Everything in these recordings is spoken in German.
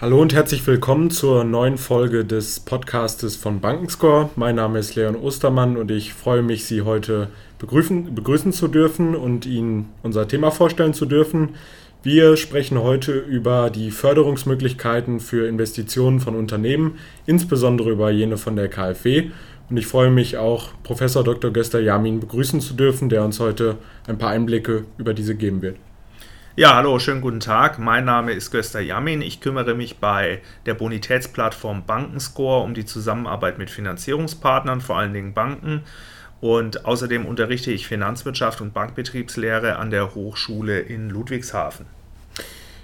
Hallo und herzlich willkommen zur neuen Folge des Podcastes von Bankenscore. Mein Name ist Leon Ostermann und ich freue mich, Sie heute begrüßen, begrüßen zu dürfen und Ihnen unser Thema vorstellen zu dürfen. Wir sprechen heute über die Förderungsmöglichkeiten für Investitionen von Unternehmen, insbesondere über jene von der KfW. Und ich freue mich auch, Professor Dr. Göster Jamin begrüßen zu dürfen, der uns heute ein paar Einblicke über diese geben wird. Ja, hallo, schönen guten Tag. Mein Name ist Göster Jamin. Ich kümmere mich bei der Bonitätsplattform Bankenscore um die Zusammenarbeit mit Finanzierungspartnern, vor allen Dingen Banken. Und außerdem unterrichte ich Finanzwirtschaft und Bankbetriebslehre an der Hochschule in Ludwigshafen.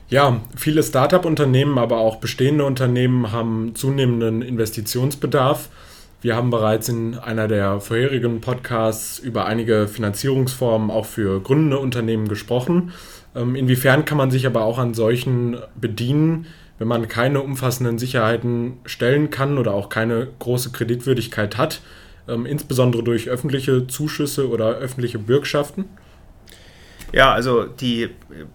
Ja, viele Start-up-Unternehmen, aber auch bestehende Unternehmen haben zunehmenden Investitionsbedarf. Wir haben bereits in einer der vorherigen Podcasts über einige Finanzierungsformen auch für gründende Unternehmen gesprochen. Ähm, inwiefern kann man sich aber auch an solchen bedienen, wenn man keine umfassenden Sicherheiten stellen kann oder auch keine große Kreditwürdigkeit hat, ähm, insbesondere durch öffentliche Zuschüsse oder öffentliche Bürgschaften? Ja, also die,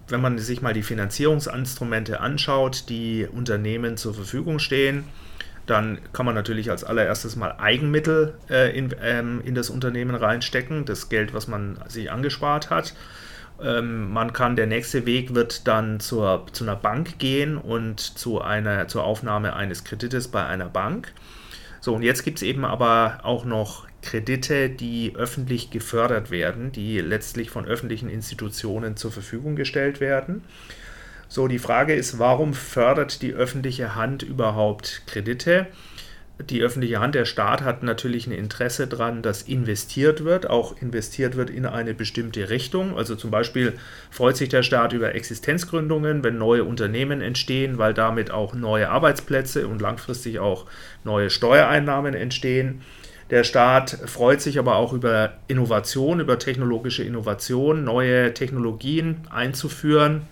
wenn man sich mal die Finanzierungsinstrumente anschaut, die Unternehmen zur Verfügung stehen, dann kann man natürlich als allererstes mal Eigenmittel äh, in, ähm, in das Unternehmen reinstecken, das Geld, was man sich angespart hat. Ähm, man kann, der nächste Weg wird dann zur, zu einer Bank gehen und zu einer, zur Aufnahme eines Kredites bei einer Bank. So, und jetzt gibt es eben aber auch noch Kredite, die öffentlich gefördert werden, die letztlich von öffentlichen Institutionen zur Verfügung gestellt werden. So, die Frage ist, warum fördert die öffentliche Hand überhaupt Kredite? Die öffentliche Hand, der Staat hat natürlich ein Interesse daran, dass investiert wird, auch investiert wird in eine bestimmte Richtung. Also zum Beispiel freut sich der Staat über Existenzgründungen, wenn neue Unternehmen entstehen, weil damit auch neue Arbeitsplätze und langfristig auch neue Steuereinnahmen entstehen. Der Staat freut sich aber auch über Innovation, über technologische Innovation, neue Technologien einzuführen.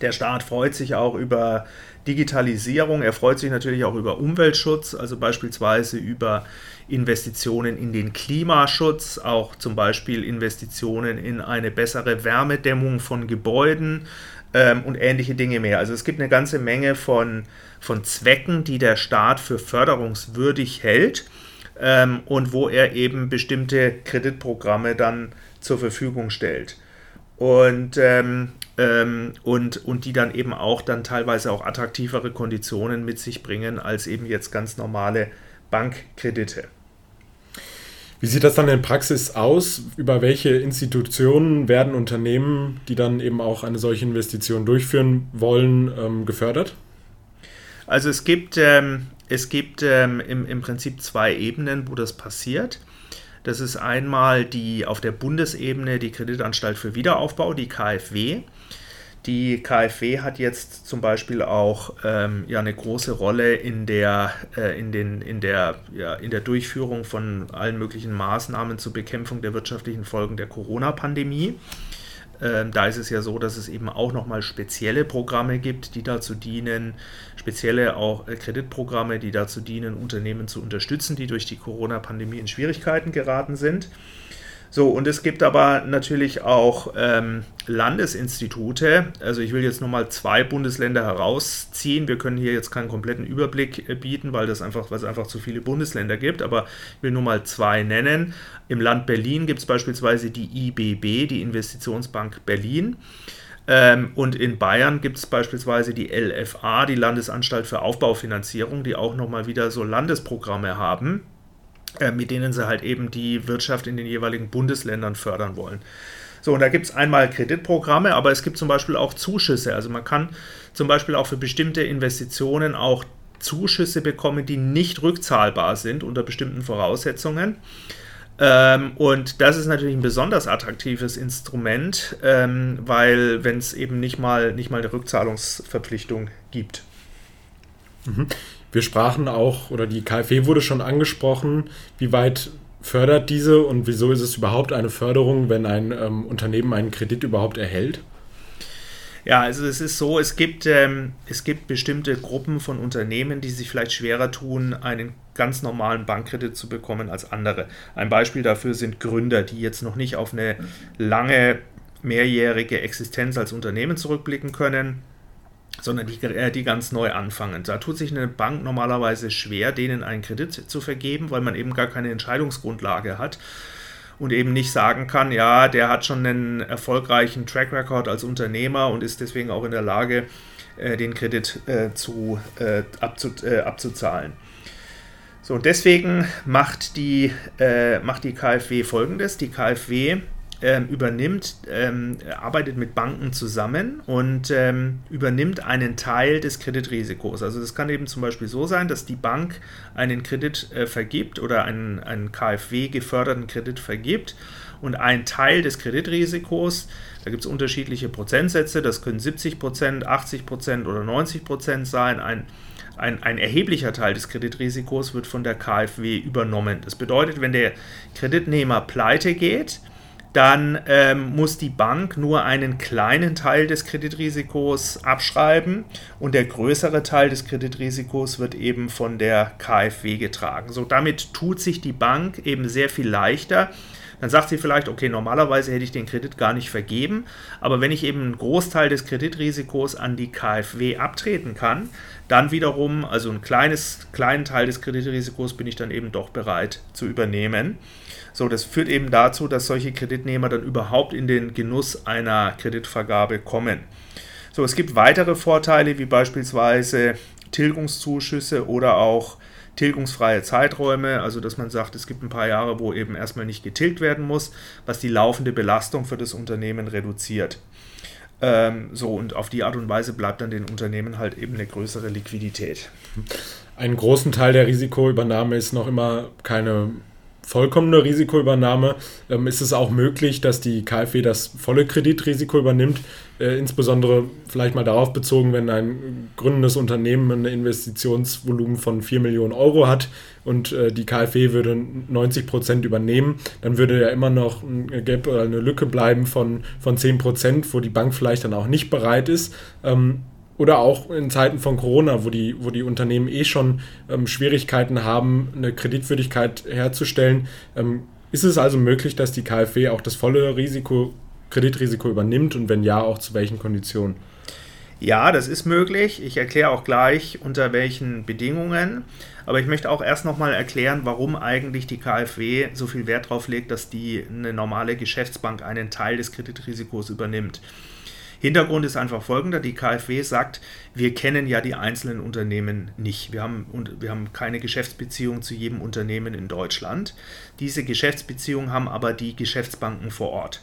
Der Staat freut sich auch über Digitalisierung. Er freut sich natürlich auch über Umweltschutz, also beispielsweise über Investitionen in den Klimaschutz, auch zum Beispiel Investitionen in eine bessere Wärmedämmung von Gebäuden ähm, und ähnliche Dinge mehr. Also es gibt eine ganze Menge von, von Zwecken, die der Staat für förderungswürdig hält ähm, und wo er eben bestimmte Kreditprogramme dann zur Verfügung stellt. Und ähm, ähm, und, und die dann eben auch dann teilweise auch attraktivere Konditionen mit sich bringen als eben jetzt ganz normale Bankkredite. Wie sieht das dann in Praxis aus? Über welche Institutionen werden Unternehmen, die dann eben auch eine solche Investition durchführen wollen, ähm, gefördert? Also es gibt, ähm, es gibt ähm, im, im Prinzip zwei Ebenen, wo das passiert. Das ist einmal die auf der Bundesebene die Kreditanstalt für Wiederaufbau, die KfW. Die KfW hat jetzt zum Beispiel auch ähm, ja, eine große Rolle in der, äh, in den, in, der, ja, in der Durchführung von allen möglichen Maßnahmen zur Bekämpfung der wirtschaftlichen Folgen der Corona-Pandemie. Ähm, da ist es ja so, dass es eben auch nochmal spezielle Programme gibt, die dazu dienen, spezielle auch äh, Kreditprogramme, die dazu dienen, Unternehmen zu unterstützen, die durch die Corona-Pandemie in Schwierigkeiten geraten sind. So, und es gibt aber natürlich auch ähm, Landesinstitute. Also ich will jetzt nur mal zwei Bundesländer herausziehen. Wir können hier jetzt keinen kompletten Überblick äh, bieten, weil, das einfach, weil es einfach zu viele Bundesländer gibt. Aber ich will nur mal zwei nennen. Im Land Berlin gibt es beispielsweise die IBB, die Investitionsbank Berlin. Ähm, und in Bayern gibt es beispielsweise die LFA, die Landesanstalt für Aufbaufinanzierung, die auch nochmal wieder so Landesprogramme haben. Äh, mit denen sie halt eben die Wirtschaft in den jeweiligen Bundesländern fördern wollen. So, und da gibt es einmal Kreditprogramme, aber es gibt zum Beispiel auch Zuschüsse. Also man kann zum Beispiel auch für bestimmte Investitionen auch Zuschüsse bekommen, die nicht rückzahlbar sind unter bestimmten Voraussetzungen. Ähm, und das ist natürlich ein besonders attraktives Instrument, ähm, weil wenn es eben nicht mal, nicht mal eine Rückzahlungsverpflichtung gibt. Mhm. Wir sprachen auch, oder die KfW wurde schon angesprochen, wie weit fördert diese und wieso ist es überhaupt eine Förderung, wenn ein ähm, Unternehmen einen Kredit überhaupt erhält? Ja, also es ist so, es gibt, ähm, es gibt bestimmte Gruppen von Unternehmen, die sich vielleicht schwerer tun, einen ganz normalen Bankkredit zu bekommen als andere. Ein Beispiel dafür sind Gründer, die jetzt noch nicht auf eine lange mehrjährige Existenz als Unternehmen zurückblicken können sondern die, äh, die ganz neu anfangen. Da tut sich eine Bank normalerweise schwer, denen einen Kredit zu vergeben, weil man eben gar keine Entscheidungsgrundlage hat und eben nicht sagen kann, ja, der hat schon einen erfolgreichen Track Record als Unternehmer und ist deswegen auch in der Lage, äh, den Kredit äh, zu, abzu, abzuzahlen. So, deswegen macht die, macht die KfW folgendes. Die KfW ähm, übernimmt, ähm, arbeitet mit Banken zusammen und ähm, übernimmt einen Teil des Kreditrisikos. Also das kann eben zum Beispiel so sein, dass die Bank einen Kredit äh, vergibt oder einen, einen KfW geförderten Kredit vergibt und ein Teil des Kreditrisikos, da gibt es unterschiedliche Prozentsätze, das können 70 Prozent, 80 Prozent oder 90 Prozent sein, ein ein, ein, erheblicher Teil des Kreditrisikos wird von der KfW übernommen. Das bedeutet, wenn der Kreditnehmer pleite geht, dann ähm, muss die Bank nur einen kleinen Teil des Kreditrisikos abschreiben und der größere Teil des Kreditrisikos wird eben von der KfW getragen. So, damit tut sich die Bank eben sehr viel leichter. Dann sagt sie vielleicht, okay, normalerweise hätte ich den Kredit gar nicht vergeben, aber wenn ich eben einen Großteil des Kreditrisikos an die KfW abtreten kann, dann wiederum, also einen kleines, kleinen Teil des Kreditrisikos bin ich dann eben doch bereit zu übernehmen. So, das führt eben dazu, dass solche Kreditnehmer dann überhaupt in den Genuss einer Kreditvergabe kommen. So, es gibt weitere Vorteile, wie beispielsweise Tilgungszuschüsse oder auch tilgungsfreie Zeiträume, also dass man sagt, es gibt ein paar Jahre, wo eben erstmal nicht getilgt werden muss, was die laufende Belastung für das Unternehmen reduziert. Ähm, so, und auf die Art und Weise bleibt dann den Unternehmen halt eben eine größere Liquidität. Einen großen Teil der Risikoübernahme ist noch immer keine vollkommene Risikoübernahme. Ähm, ist es auch möglich, dass die KfW das volle Kreditrisiko übernimmt, äh, insbesondere vielleicht mal darauf bezogen, wenn ein gründendes Unternehmen ein Investitionsvolumen von 4 Millionen Euro hat und äh, die KfW würde 90 Prozent übernehmen, dann würde ja immer noch ein Gap oder eine Lücke bleiben von, von 10 Prozent, wo die Bank vielleicht dann auch nicht bereit ist, ähm, oder auch in Zeiten von Corona, wo die, wo die Unternehmen eh schon ähm, Schwierigkeiten haben, eine Kreditwürdigkeit herzustellen. Ähm, ist es also möglich, dass die KfW auch das volle Risiko, Kreditrisiko übernimmt und wenn ja, auch zu welchen Konditionen? Ja, das ist möglich. Ich erkläre auch gleich, unter welchen Bedingungen. Aber ich möchte auch erst nochmal erklären, warum eigentlich die KfW so viel Wert darauf legt, dass die eine normale Geschäftsbank einen Teil des Kreditrisikos übernimmt. Hintergrund ist einfach folgender: Die KfW sagt, wir kennen ja die einzelnen Unternehmen nicht. Wir haben, wir haben keine Geschäftsbeziehung zu jedem Unternehmen in Deutschland. Diese Geschäftsbeziehungen haben aber die Geschäftsbanken vor Ort.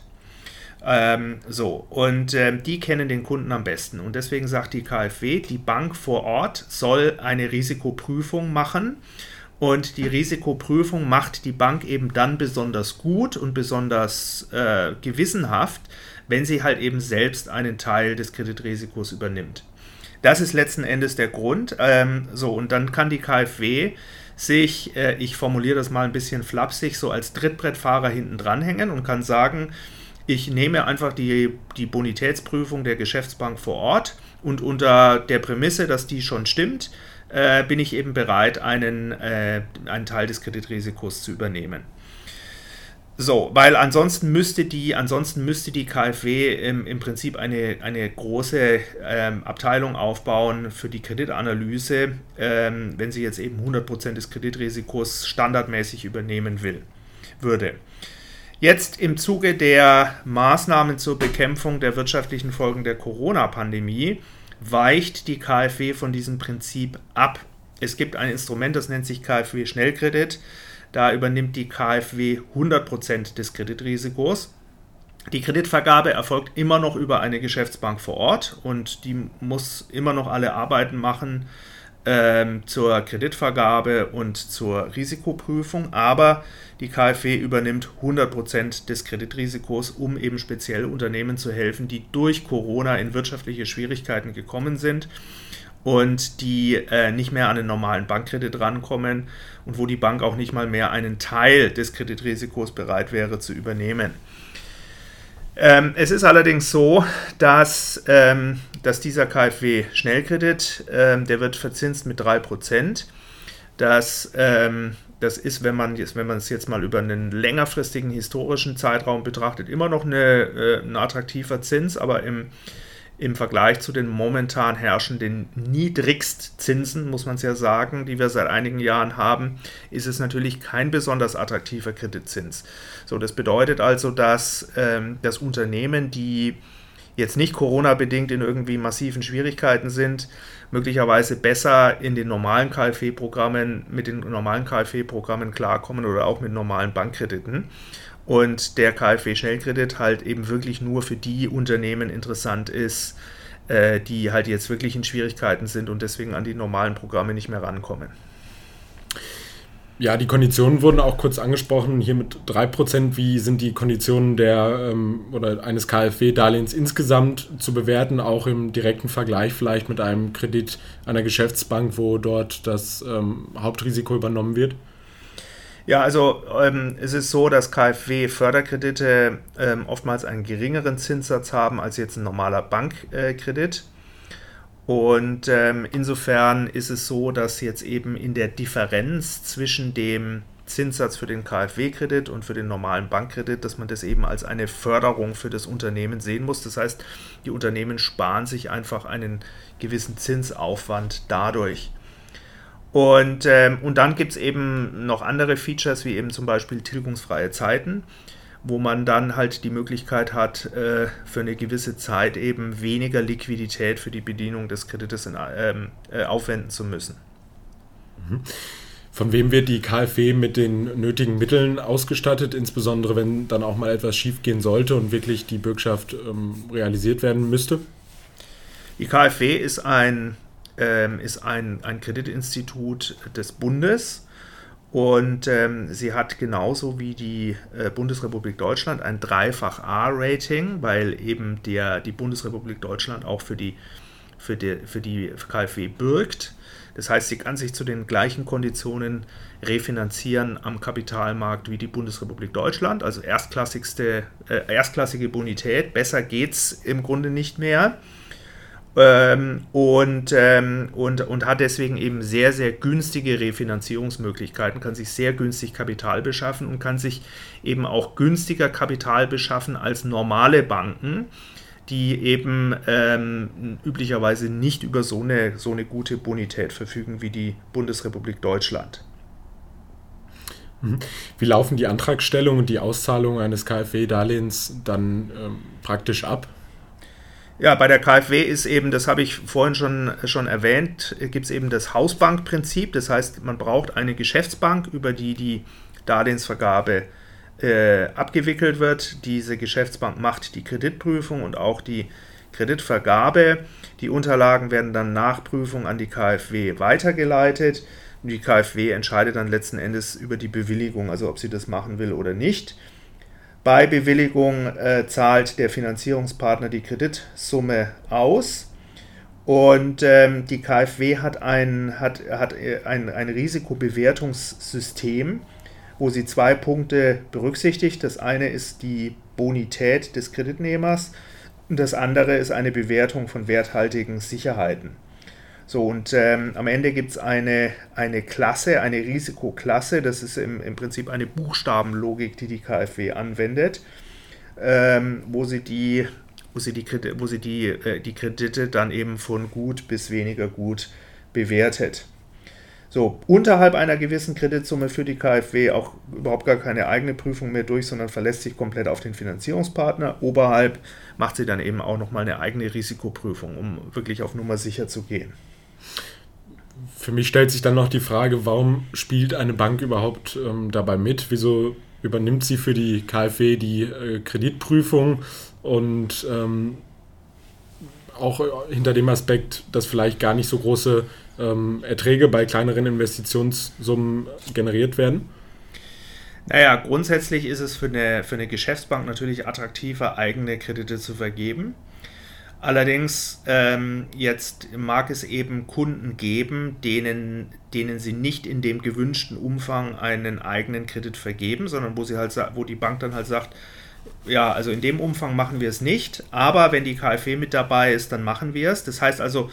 Ähm, so, und ähm, die kennen den Kunden am besten. Und deswegen sagt die KfW, die Bank vor Ort soll eine Risikoprüfung machen. Und die Risikoprüfung macht die Bank eben dann besonders gut und besonders äh, gewissenhaft, wenn sie halt eben selbst einen Teil des Kreditrisikos übernimmt. Das ist letzten Endes der Grund. Ähm, so, und dann kann die KfW sich, äh, ich formuliere das mal ein bisschen flapsig, so als Trittbrettfahrer hinten dranhängen und kann sagen, ich nehme einfach die, die Bonitätsprüfung der Geschäftsbank vor Ort und unter der Prämisse, dass die schon stimmt, äh, bin ich eben bereit, einen, äh, einen Teil des Kreditrisikos zu übernehmen. So, weil ansonsten müsste die, ansonsten müsste die KfW im, im Prinzip eine, eine große ähm, Abteilung aufbauen für die Kreditanalyse, ähm, wenn sie jetzt eben 100% des Kreditrisikos standardmäßig übernehmen will, würde. Jetzt im Zuge der Maßnahmen zur Bekämpfung der wirtschaftlichen Folgen der Corona-Pandemie weicht die KfW von diesem Prinzip ab. Es gibt ein Instrument, das nennt sich KfW Schnellkredit. Da übernimmt die KfW 100% des Kreditrisikos. Die Kreditvergabe erfolgt immer noch über eine Geschäftsbank vor Ort und die muss immer noch alle Arbeiten machen ähm, zur Kreditvergabe und zur Risikoprüfung, aber die KfW übernimmt 100% des Kreditrisikos, um eben speziell Unternehmen zu helfen, die durch Corona in wirtschaftliche Schwierigkeiten gekommen sind und die äh, nicht mehr an den normalen Bankkredit rankommen und wo die Bank auch nicht mal mehr einen Teil des Kreditrisikos bereit wäre zu übernehmen. Ähm, es ist allerdings so, dass, ähm, dass dieser KfW-Schnellkredit, ähm, der wird verzinst mit 3%. Das, ähm, das ist, wenn man, jetzt, wenn es jetzt mal über einen längerfristigen historischen Zeitraum betrachtet, immer noch eine, äh, ein attraktiver Zins, aber im, im Vergleich zu den momentan herrschenden Niedrigstzinsen, muss man es ja sagen, die wir seit einigen Jahren haben, ist es natürlich kein besonders attraktiver Kreditzins. So, das bedeutet also, dass ähm, das Unternehmen, die jetzt nicht Corona-bedingt in irgendwie massiven Schwierigkeiten sind, möglicherweise besser in den normalen KfW-Programmen, mit den normalen KfW-Programmen klarkommen oder auch mit normalen Bankkrediten und der KfW-Schnellkredit halt eben wirklich nur für die Unternehmen interessant ist, äh, die halt jetzt wirklich in Schwierigkeiten sind und deswegen an die normalen Programme nicht mehr rankommen. Ja, die Konditionen wurden auch kurz angesprochen. Hier mit 3%, wie sind die Konditionen der ähm, oder eines KfW-Darlehens insgesamt zu bewerten, auch im direkten Vergleich vielleicht mit einem Kredit einer Geschäftsbank, wo dort das ähm, Hauptrisiko übernommen wird? Ja, also ähm, es ist so, dass KfW-Förderkredite ähm, oftmals einen geringeren Zinssatz haben als jetzt ein normaler Bankkredit. Und ähm, insofern ist es so, dass jetzt eben in der Differenz zwischen dem Zinssatz für den KfW-Kredit und für den normalen Bankkredit, dass man das eben als eine Förderung für das Unternehmen sehen muss. Das heißt, die Unternehmen sparen sich einfach einen gewissen Zinsaufwand dadurch. Und, ähm, und dann gibt es eben noch andere Features, wie eben zum Beispiel tilgungsfreie Zeiten, wo man dann halt die Möglichkeit hat, äh, für eine gewisse Zeit eben weniger Liquidität für die Bedienung des Kredites in, ähm, äh, aufwenden zu müssen. Mhm. Von wem wird die KfW mit den nötigen Mitteln ausgestattet, insbesondere wenn dann auch mal etwas schiefgehen sollte und wirklich die Bürgschaft ähm, realisiert werden müsste? Die KfW ist ein ähm, ist ein, ein Kreditinstitut des Bundes und ähm, sie hat genauso wie die äh, Bundesrepublik Deutschland ein Dreifach A-Rating, weil eben der, die Bundesrepublik Deutschland auch für die, für, die, für die KfW bürgt. Das heißt, sie kann sich zu den gleichen Konditionen refinanzieren am Kapitalmarkt wie die Bundesrepublik Deutschland, also erstklassigste, äh, erstklassige Bonität. Besser geht es im Grunde nicht mehr ähm, und, ähm, und, und hat deswegen eben sehr, sehr günstige Refinanzierungsmöglichkeiten, kann sich sehr günstig Kapital beschaffen und kann sich eben auch günstiger Kapital beschaffen als normale Banken, die eben ähm, üblicherweise nicht über so eine, so eine gute Bonität verfügen wie die Bundesrepublik Deutschland. Mhm. Wie laufen die Antragstellung und die Auszahlung eines KfW-Darlehens dann ähm, praktisch ab? Ja, bei der KfW ist eben, das habe ich vorhin schon, schon erwähnt, gibt es eben das Hausbankprinzip. Das heißt, man braucht eine Geschäftsbank, über die die Darlehensvergabe äh, abgewickelt wird. Diese Geschäftsbank macht die Kreditprüfung und auch die Kreditvergabe. Die Unterlagen werden dann nach Prüfung an die KfW weitergeleitet. Die KfW entscheidet dann letzten Endes über die Bewilligung, also ob sie das machen will oder nicht. Bei Bewilligung äh, zahlt der Finanzierungspartner die Kreditsumme aus. Und ähm, die KfW hat ein, hat, hat äh, ein, ein Risikobewertungssystem, wo sie zwei Punkte berücksichtigt. Das eine ist die Bonität des Kreditnehmers und das andere ist eine Bewertung von werthaltigen Sicherheiten. So, und ähm, am Ende gibt es eine, eine Klasse, eine Risikoklasse, das ist im, im Prinzip eine Buchstabenlogik, die die KfW anwendet, ähm, wo sie die wo sie die, wo sie die, äh, die Kredite dann eben von gut bis weniger gut bewertet. So, unterhalb einer gewissen Kreditsumme führt die KfW auch überhaupt gar keine eigene Prüfung mehr durch, sondern verlässt sich komplett auf den Finanzierungspartner. Oberhalb macht sie dann eben auch nochmal eine eigene Risikoprüfung, um wirklich auf Nummer sicher zu gehen für mich stellt sich dann noch die Frage, warum spielt eine Bank überhaupt ähm, dabei mit? Wieso übernimmt sie für die KfW die äh, Kreditprüfung und ähm, auch hinter dem Aspekt, dass vielleicht gar nicht so große ähm, Erträge bei kleineren Investitionssummen generiert werden? Naja, grundsätzlich ist es für eine, für eine Geschäftsbank natürlich attraktiver, eigene Kredite zu vergeben. Allerdings ähm, jetzt mag es eben Kunden geben, denen, denen sie nicht in dem gewünschten Umfang einen eigenen Kredit vergeben, sondern wo sie halt wo die Bank dann halt sagt, ja, also in dem Umfang machen wir es nicht, aber wenn die KfW mit dabei ist, dann machen wir es. Das heißt also,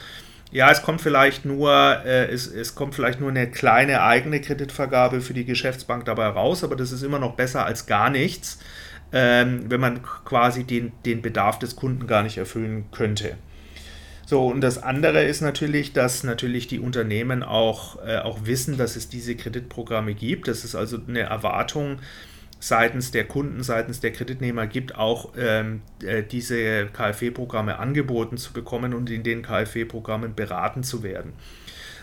ja, es kommt vielleicht nur, äh, es, es kommt vielleicht nur eine kleine eigene Kreditvergabe für die Geschäftsbank dabei raus, aber das ist immer noch besser als gar nichts ähm, wenn man quasi den, den Bedarf des Kunden gar nicht erfüllen könnte. So, und das andere ist natürlich, dass natürlich die Unternehmen auch, äh, auch wissen, dass es diese Kreditprogramme gibt. Das ist also eine Erwartung seitens der Kunden, seitens der Kreditnehmer gibt, auch ähm, äh, diese KfW-Programme angeboten zu bekommen und in den KfW-Programmen beraten zu werden.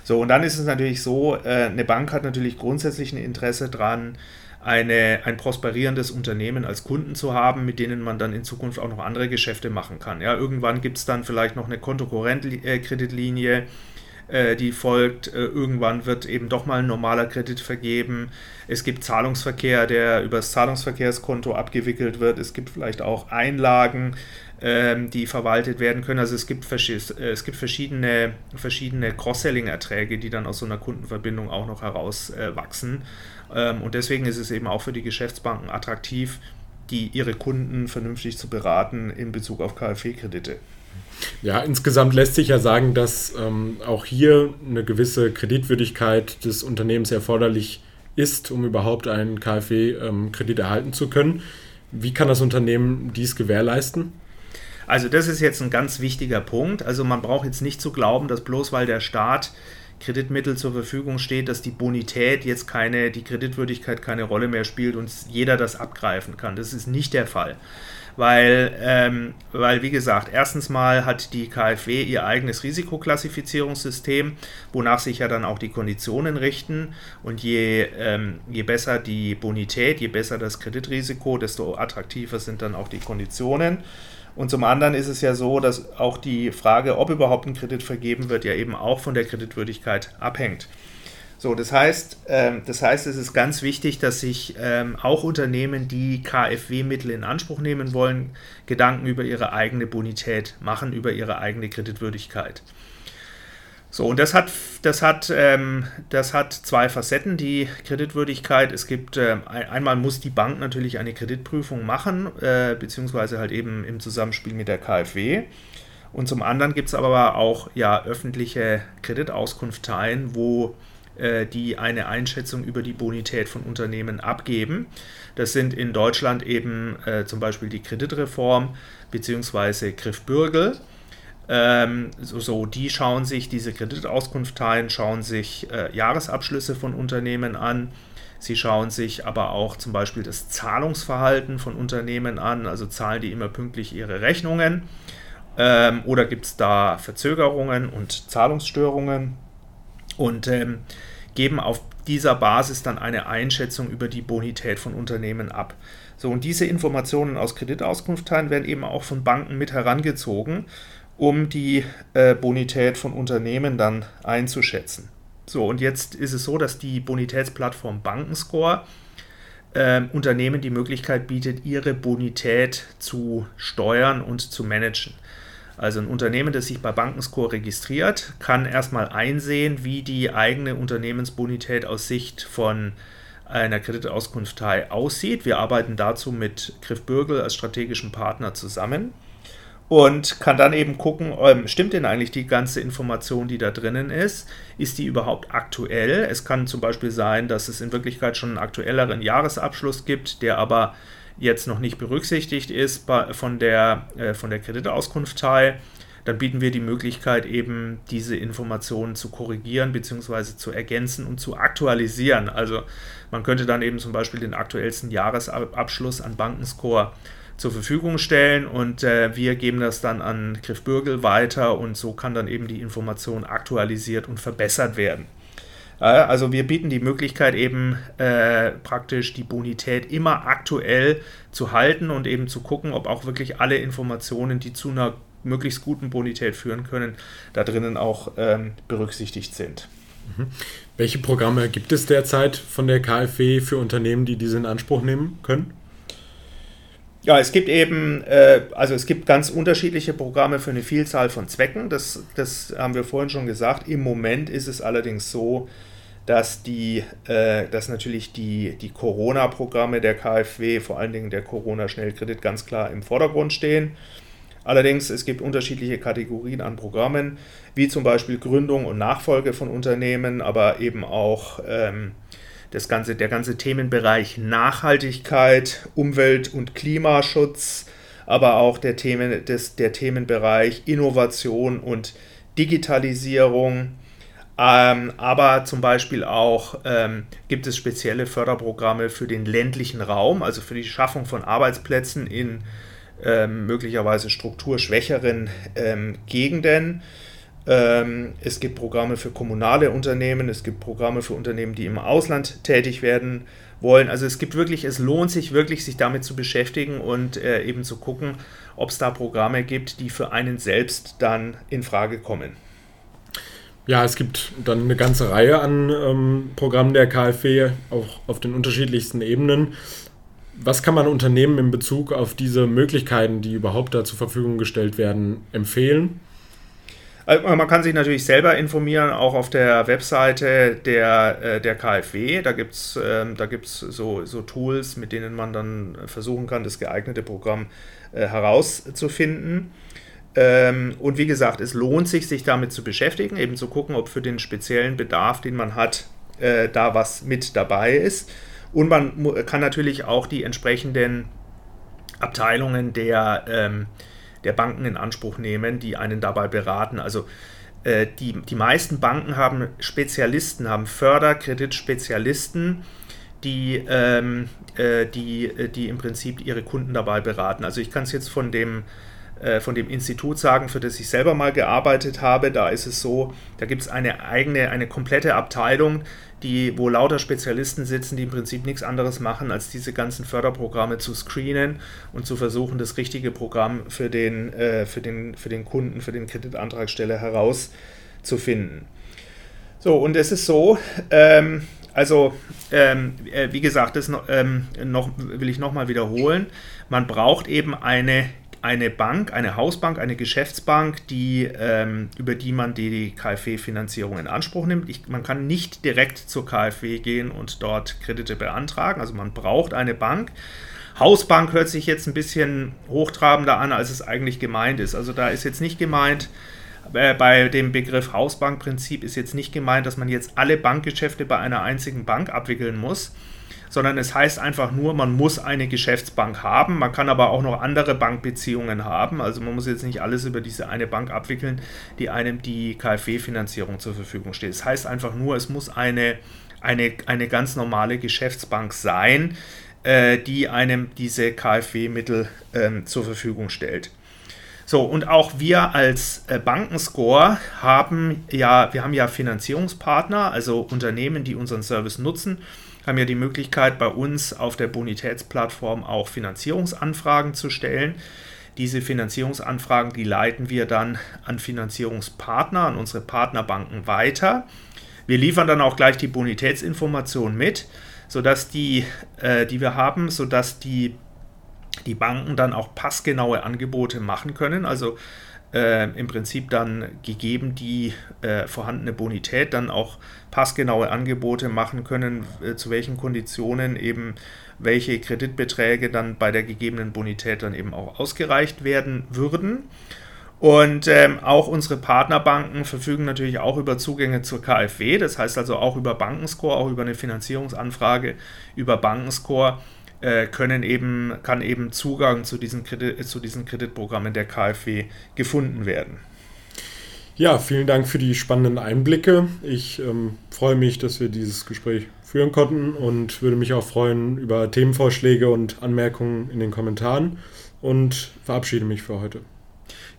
So, und dann ist es natürlich so, äh, eine Bank hat natürlich grundsätzlich ein Interesse daran, eine, ein prosperierendes Unternehmen als Kunden zu haben, mit denen man dann in Zukunft auch noch andere Geschäfte machen kann. Ja, irgendwann gibt es dann vielleicht noch eine Kontokorrentkreditlinie, äh, die folgt. Äh, irgendwann wird eben doch mal ein normaler Kredit vergeben. Es gibt Zahlungsverkehr, der über das Zahlungsverkehrskonto abgewickelt wird. Es gibt vielleicht auch Einlagen, ähm, die verwaltet werden können. Also es gibt, äh, es gibt verschiedene, verschiedene Cross-Selling-Erträge, die dann aus so einer Kundenverbindung auch noch herauswachsen. Ähm, und deswegen ist es eben auch für die Geschäftsbanken attraktiv, die ihre Kunden vernünftig zu beraten in Bezug auf KfW-Kredite. Ja, insgesamt lässt sich ja sagen, dass ähm, auch hier eine gewisse Kreditwürdigkeit des Unternehmens erforderlich ist, um überhaupt einen KfW-Kredit ähm, erhalten zu können. Wie kann das Unternehmen dies gewährleisten? Also das ist jetzt ein ganz wichtiger Punkt. Also man braucht jetzt nicht zu glauben, dass bloß weil der Staat Kreditmittel zur Verfügung steht, dass die Bonität jetzt keine, die Kreditwürdigkeit keine Rolle mehr spielt und jeder das abgreifen kann. Das ist nicht der Fall. Weil, ähm, weil, wie gesagt, erstens mal hat die KfW ihr eigenes Risikoklassifizierungssystem, wonach sich ja dann auch die Konditionen richten. Und je, ähm, je besser die Bonität, je besser das Kreditrisiko, desto attraktiver sind dann auch die Konditionen. Und zum anderen ist es ja so, dass auch die Frage, ob überhaupt ein Kredit vergeben wird, ja eben auch von der Kreditwürdigkeit abhängt. So, das heißt, ähm, das heißt, es ist ganz wichtig, dass sich ähm, auch Unternehmen, die KfW-Mittel in Anspruch nehmen wollen, Gedanken über ihre eigene Bonität machen, über ihre eigene Kreditwürdigkeit. So, und das hat, das hat, ähm, das hat zwei Facetten, die Kreditwürdigkeit. Es gibt, äh, einmal muss die Bank natürlich eine Kreditprüfung machen, äh, beziehungsweise halt eben im Zusammenspiel mit der KfW. Und zum anderen gibt es aber auch ja, öffentliche Kreditauskunfteien, wo äh, die eine Einschätzung über die Bonität von Unternehmen abgeben. Das sind in Deutschland eben äh, zum Beispiel die Kreditreform bzw. Griff Bürgel. Ähm, so, so, die schauen sich diese Kreditauskunfteien, schauen sich äh, Jahresabschlüsse von Unternehmen an. Sie schauen sich aber auch zum Beispiel das Zahlungsverhalten von Unternehmen an, also zahlen die immer pünktlich ihre Rechnungen ähm, oder gibt es da Verzögerungen und Zahlungsstörungen und ähm, geben auf dieser Basis dann eine Einschätzung über die Bonität von Unternehmen ab. So, und diese Informationen aus Kreditauskunftteilen werden eben auch von Banken mit herangezogen um die äh, Bonität von Unternehmen dann einzuschätzen. So, und jetzt ist es so, dass die Bonitätsplattform Bankenscore äh, Unternehmen die Möglichkeit bietet, ihre Bonität zu steuern und zu managen. Also ein Unternehmen, das sich bei Bankenscore registriert, kann erstmal einsehen, wie die eigene Unternehmensbonität aus Sicht von einer Kreditauskunftei aussieht. Wir arbeiten dazu mit Griff Bürgel als strategischen Partner zusammen und kann dann eben gucken, ähm, stimmt denn eigentlich die ganze Information, die da drinnen ist? Ist die überhaupt aktuell? Es kann zum Beispiel sein, dass es in Wirklichkeit schon einen aktuelleren Jahresabschluss gibt, der aber jetzt noch nicht berücksichtigt ist bei, von der, äh, von der Kreditauskunftei. Dann bieten wir die Möglichkeit, eben diese Informationen zu korrigieren bzw. zu ergänzen und zu aktualisieren. Also man könnte dann eben zum Beispiel den aktuellsten Jahresabschluss an Bankenscore zur Verfügung stellen und äh, wir geben das dann an Griff Bürgel weiter und so kann dann eben die Information aktualisiert und verbessert werden. Äh, also wir bieten die Möglichkeit eben äh, praktisch die Bonität immer aktuell zu halten und eben zu gucken, ob auch wirklich alle Informationen, die zu einer möglichst guten Bonität führen können, da drinnen auch ähm, berücksichtigt sind. Mhm. Welche Programme gibt es derzeit von der KfW für Unternehmen, die diese in Anspruch nehmen können? Ja, es gibt eben, äh, also es gibt ganz unterschiedliche Programme für eine Vielzahl von Zwecken. Das, das haben wir vorhin schon gesagt. Im Moment ist es allerdings so, dass die, äh, dass natürlich die, die Corona-Programme der KfW, vor allen Dingen der Corona-Schnellkredit, ganz klar im Vordergrund stehen. Allerdings, es gibt unterschiedliche Kategorien an Programmen, wie zum Beispiel Gründung und Nachfolge von Unternehmen, aber eben auch ähm, das ganze, der ganze Themenbereich Nachhaltigkeit, Umwelt- und Klimaschutz, aber auch der, Themen, des, der Themenbereich Innovation und Digitalisierung. Ähm, aber zum Beispiel auch ähm, gibt es spezielle Förderprogramme für den ländlichen Raum, also für die Schaffung von Arbeitsplätzen in ähm, möglicherweise strukturschwächeren ähm, Gegenden. Ähm, es gibt Programme für kommunale Unternehmen, es gibt Programme für Unternehmen, die im Ausland tätig werden wollen. Also es gibt wirklich, es lohnt sich wirklich, sich damit zu beschäftigen und äh, eben zu gucken, ob es da Programme gibt, die für einen selbst dann in Frage kommen. Ja, es gibt dann eine ganze Reihe an ähm, Programmen der KfW, auch auf den unterschiedlichsten Ebenen. Was kann man Unternehmen in Bezug auf diese Möglichkeiten, die überhaupt da zur Verfügung gestellt werden, empfehlen? Also man kann sich natürlich selber informieren, auch auf der Webseite der, äh, der KfW. Da gibt es ähm, so, so Tools, mit denen man dann versuchen kann, das geeignete Programm äh, herauszufinden. Ähm, und wie gesagt, es lohnt sich, sich damit zu beschäftigen, eben zu gucken, ob für den speziellen Bedarf, den man hat, äh, da was mit dabei ist. Und man kann natürlich auch die entsprechenden Abteilungen der ähm, der Banken in Anspruch nehmen, die einen dabei beraten. Also äh, die, die meisten Banken haben Spezialisten, haben Förderkreditspezialisten, die, ähm, äh, die, äh, die im Prinzip ihre Kunden dabei beraten. Also ich kann es jetzt von dem von dem Institut sagen, für das ich selber mal gearbeitet habe. Da ist es so, da gibt es eine eigene, eine komplette Abteilung, die, wo lauter Spezialisten sitzen, die im Prinzip nichts anderes machen, als diese ganzen Förderprogramme zu screenen und zu versuchen, das richtige Programm für den, äh, für den, für den Kunden, für den Kreditantragsteller herauszufinden. So, und es ist so, ähm, also ähm, äh, wie gesagt, das ähm, noch, will ich nochmal wiederholen, man braucht eben eine eine Bank, eine Hausbank, eine Geschäftsbank, die, ähm, über die man die KfW-Finanzierung in Anspruch nimmt. Ich, man kann nicht direkt zur KfW gehen und dort Kredite beantragen. Also man braucht eine Bank. Hausbank hört sich jetzt ein bisschen hochtrabender an, als es eigentlich gemeint ist. Also da ist jetzt nicht gemeint, äh, bei dem Begriff Hausbankprinzip ist jetzt nicht gemeint, dass man jetzt alle Bankgeschäfte bei einer einzigen Bank abwickeln muss, sondern es heißt einfach nur, man muss eine Geschäftsbank haben. Man kann aber auch noch andere Bankbeziehungen haben. Also man muss jetzt nicht alles über diese eine Bank abwickeln, die einem die KfW-Finanzierung zur Verfügung steht. Es heißt einfach nur, es muss eine, eine, eine ganz normale Geschäftsbank sein, äh, die einem diese KfW-Mittel ähm, zur Verfügung stellt. So, und auch wir als äh, Bankenscore haben ja, wir haben ja Finanzierungspartner, also Unternehmen, die unseren Service nutzen haben ja die Möglichkeit, bei uns auf der Bonitätsplattform auch Finanzierungsanfragen zu stellen. Diese Finanzierungsanfragen, die leiten wir dann an Finanzierungspartner, an unsere Partnerbanken weiter. Wir liefern dann auch gleich die Bonitätsinformation mit, sodass die, äh, die wir haben, sodass die, die Banken dann auch passgenaue Angebote machen können. Also äh, im Prinzip dann gegeben die äh, vorhandene Bonität dann auch passgenaue Angebote machen können, äh, zu welchen Konditionen eben welche Kreditbeträge dann bei der gegebenen Bonität dann eben auch ausgereicht werden würden. Und ähm, auch unsere Partnerbanken verfügen natürlich auch über Zugänge zur KfW, das heißt also auch über Bankenscore, auch über eine Finanzierungsanfrage über Bankenscore äh, können eben, kann eben Zugang zu diesen, Kredit, zu diesen Kreditprogrammen der KfW gefunden werden. Ja, vielen Dank für die spannenden Einblicke. Ich ähm, freue mich, dass wir dieses Gespräch führen konnten und würde mich auch freuen über Themenvorschläge und Anmerkungen in den Kommentaren und verabschiede mich für heute.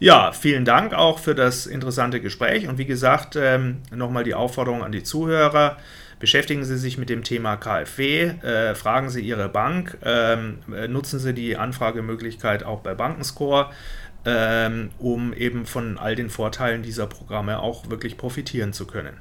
Ja, vielen Dank auch für das interessante Gespräch und wie gesagt, ähm, nochmal die Aufforderung an die Zuhörer. Beschäftigen Sie sich mit dem Thema KfW, äh, fragen Sie Ihre Bank, ähm, äh, nutzen Sie die Anfragemöglichkeit auch bei Bankenscore, ähm, um eben von all den Vorteilen dieser Programme auch wirklich profitieren zu können.